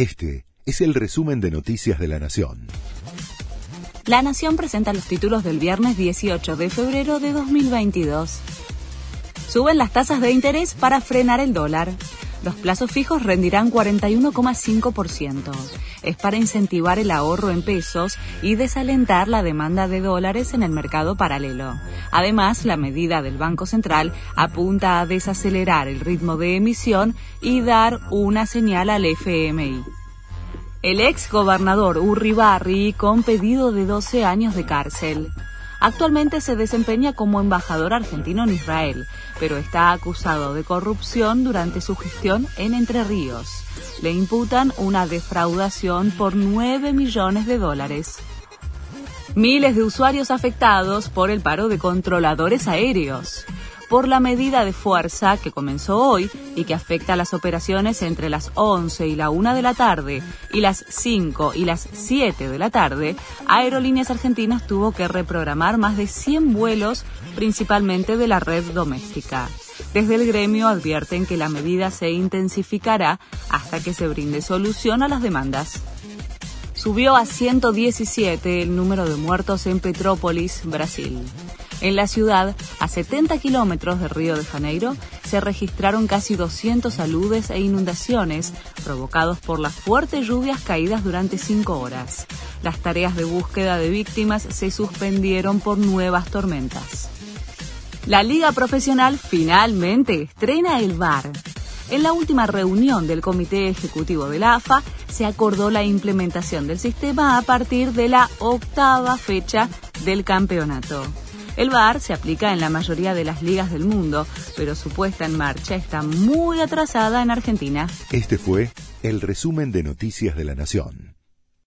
Este es el resumen de Noticias de la Nación. La Nación presenta los títulos del viernes 18 de febrero de 2022. Suben las tasas de interés para frenar el dólar. Los plazos fijos rendirán 41,5%. Es para incentivar el ahorro en pesos y desalentar la demanda de dólares en el mercado paralelo. Además, la medida del Banco Central apunta a desacelerar el ritmo de emisión y dar una señal al FMI. El ex gobernador Urribarri con pedido de 12 años de cárcel. Actualmente se desempeña como embajador argentino en Israel, pero está acusado de corrupción durante su gestión en Entre Ríos. Le imputan una defraudación por 9 millones de dólares. Miles de usuarios afectados por el paro de controladores aéreos por la medida de fuerza que comenzó hoy y que afecta a las operaciones entre las 11 y la 1 de la tarde y las 5 y las 7 de la tarde, Aerolíneas Argentinas tuvo que reprogramar más de 100 vuelos, principalmente de la red doméstica. Desde el gremio advierten que la medida se intensificará hasta que se brinde solución a las demandas. Subió a 117 el número de muertos en Petrópolis, Brasil. En la ciudad, a 70 kilómetros de Río de Janeiro, se registraron casi 200 aludes e inundaciones provocados por las fuertes lluvias caídas durante cinco horas. Las tareas de búsqueda de víctimas se suspendieron por nuevas tormentas. La Liga Profesional finalmente estrena el VAR. En la última reunión del Comité Ejecutivo de la AFA se acordó la implementación del sistema a partir de la octava fecha del campeonato. El VAR se aplica en la mayoría de las ligas del mundo, pero su puesta en marcha está muy atrasada en Argentina. Este fue el resumen de Noticias de la Nación.